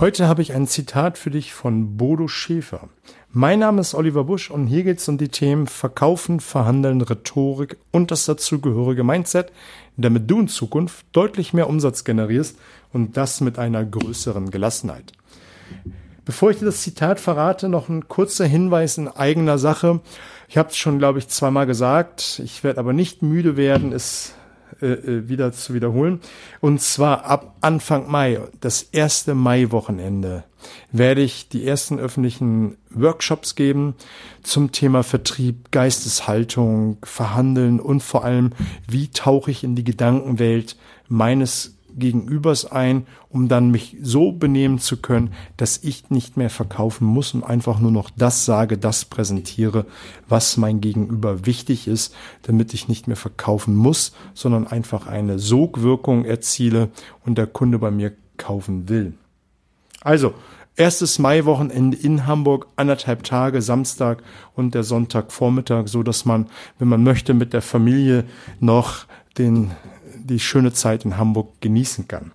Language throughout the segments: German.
Heute habe ich ein Zitat für dich von Bodo Schäfer. Mein Name ist Oliver Busch und hier geht es um die Themen Verkaufen, Verhandeln, Rhetorik und das dazugehörige Mindset, damit du in Zukunft deutlich mehr Umsatz generierst und das mit einer größeren Gelassenheit. Bevor ich dir das Zitat verrate, noch ein kurzer Hinweis in eigener Sache. Ich habe es schon, glaube ich, zweimal gesagt. Ich werde aber nicht müde werden, es äh, äh, wieder zu wiederholen. Und zwar ab Anfang Mai, das erste Mai-Wochenende, werde ich die ersten öffentlichen Workshops geben zum Thema Vertrieb, Geisteshaltung, Verhandeln und vor allem, wie tauche ich in die Gedankenwelt meines Gegenübers ein, um dann mich so benehmen zu können, dass ich nicht mehr verkaufen muss und einfach nur noch das sage, das präsentiere, was mein Gegenüber wichtig ist, damit ich nicht mehr verkaufen muss, sondern einfach eine Sogwirkung erziele und der Kunde bei mir kaufen will. Also, erstes Maiwochenende in Hamburg, anderthalb Tage, Samstag und der Sonntagvormittag, so dass man, wenn man möchte, mit der Familie noch den die schöne Zeit in Hamburg genießen kann.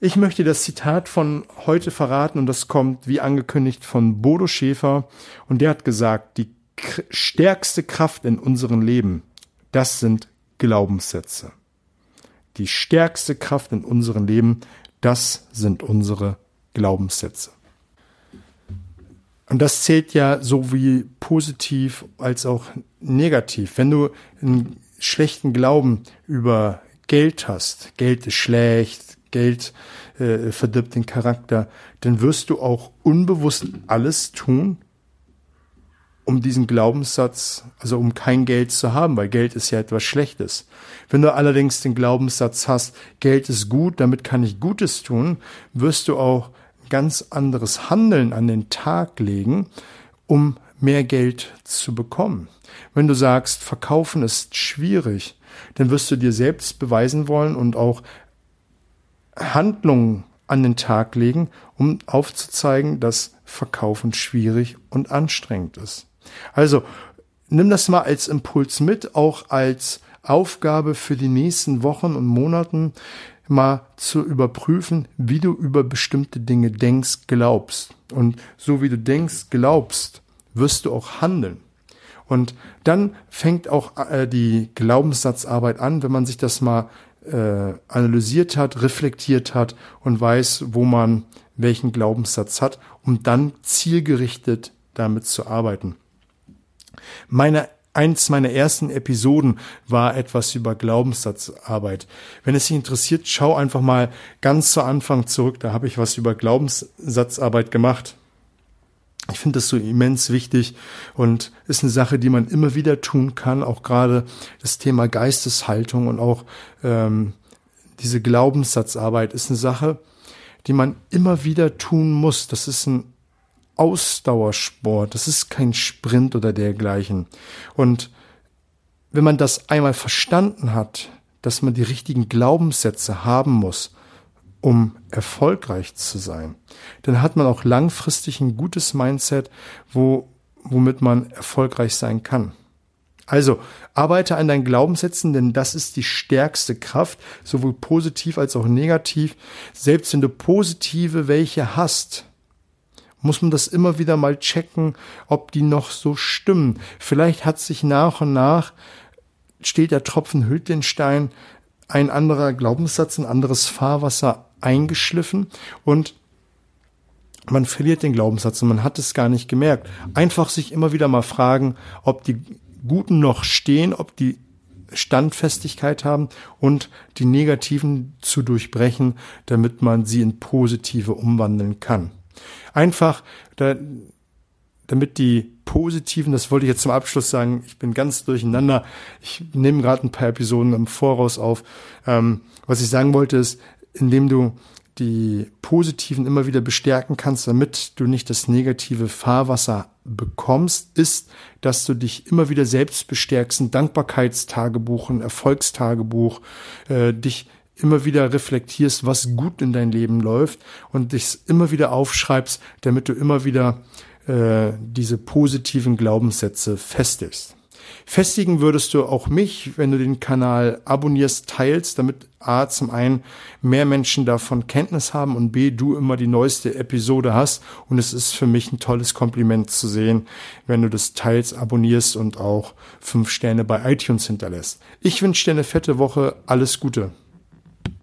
Ich möchte das Zitat von heute verraten und das kommt wie angekündigt von Bodo Schäfer und der hat gesagt, die stärkste Kraft in unserem Leben, das sind Glaubenssätze. Die stärkste Kraft in unserem Leben, das sind unsere Glaubenssätze. Und das zählt ja so wie positiv als auch negativ. Wenn du einen schlechten Glauben über Geld hast, Geld ist schlecht, Geld äh, verdirbt den Charakter, dann wirst du auch unbewusst alles tun, um diesen Glaubenssatz, also um kein Geld zu haben, weil Geld ist ja etwas Schlechtes. Wenn du allerdings den Glaubenssatz hast, Geld ist gut, damit kann ich Gutes tun, wirst du auch ganz anderes Handeln an den Tag legen, um mehr Geld zu bekommen. Wenn du sagst, verkaufen ist schwierig, dann wirst du dir selbst beweisen wollen und auch Handlungen an den Tag legen, um aufzuzeigen, dass Verkaufen schwierig und anstrengend ist. Also nimm das mal als Impuls mit, auch als Aufgabe für die nächsten Wochen und Monaten mal zu überprüfen, wie du über bestimmte Dinge denkst, glaubst. Und so wie du denkst, glaubst, wirst du auch handeln. Und dann fängt auch äh, die Glaubenssatzarbeit an, wenn man sich das mal äh, analysiert hat, reflektiert hat und weiß, wo man welchen Glaubenssatz hat, um dann zielgerichtet damit zu arbeiten. Meine eins meiner ersten Episoden war etwas über Glaubenssatzarbeit. Wenn es dich interessiert, schau einfach mal ganz zu Anfang zurück. Da habe ich was über Glaubenssatzarbeit gemacht. Ich finde das so immens wichtig und ist eine Sache, die man immer wieder tun kann. Auch gerade das Thema Geisteshaltung und auch ähm, diese Glaubenssatzarbeit ist eine Sache, die man immer wieder tun muss. Das ist ein Ausdauersport. Das ist kein Sprint oder dergleichen. Und wenn man das einmal verstanden hat, dass man die richtigen Glaubenssätze haben muss, um erfolgreich zu sein, dann hat man auch langfristig ein gutes Mindset, wo, womit man erfolgreich sein kann. Also arbeite an deinen Glaubenssätzen, denn das ist die stärkste Kraft, sowohl positiv als auch negativ. Selbst wenn du positive welche hast, muss man das immer wieder mal checken, ob die noch so stimmen. Vielleicht hat sich nach und nach, steht der Tropfen hüllt den Stein, ein anderer Glaubenssatz, ein anderes Fahrwasser eingeschliffen und man verliert den Glaubenssatz und man hat es gar nicht gemerkt. Einfach sich immer wieder mal fragen, ob die Guten noch stehen, ob die Standfestigkeit haben und die negativen zu durchbrechen, damit man sie in positive umwandeln kann. Einfach, da, damit die positiven, das wollte ich jetzt zum Abschluss sagen, ich bin ganz durcheinander. Ich nehme gerade ein paar Episoden im Voraus auf. Ähm, was ich sagen wollte ist, indem du die positiven immer wieder bestärken kannst, damit du nicht das negative Fahrwasser bekommst, ist, dass du dich immer wieder selbst bestärkst, ein Dankbarkeitstagebuch, ein Erfolgstagebuch, äh, dich immer wieder reflektierst, was gut in dein Leben läuft und dich immer wieder aufschreibst, damit du immer wieder äh, diese positiven Glaubenssätze festigst. Festigen würdest du auch mich, wenn du den Kanal abonnierst, teilst, damit A zum einen mehr Menschen davon Kenntnis haben und B du immer die neueste Episode hast. Und es ist für mich ein tolles Kompliment zu sehen, wenn du das teilst, abonnierst und auch fünf Sterne bei iTunes hinterlässt. Ich wünsche dir eine fette Woche. Alles Gute.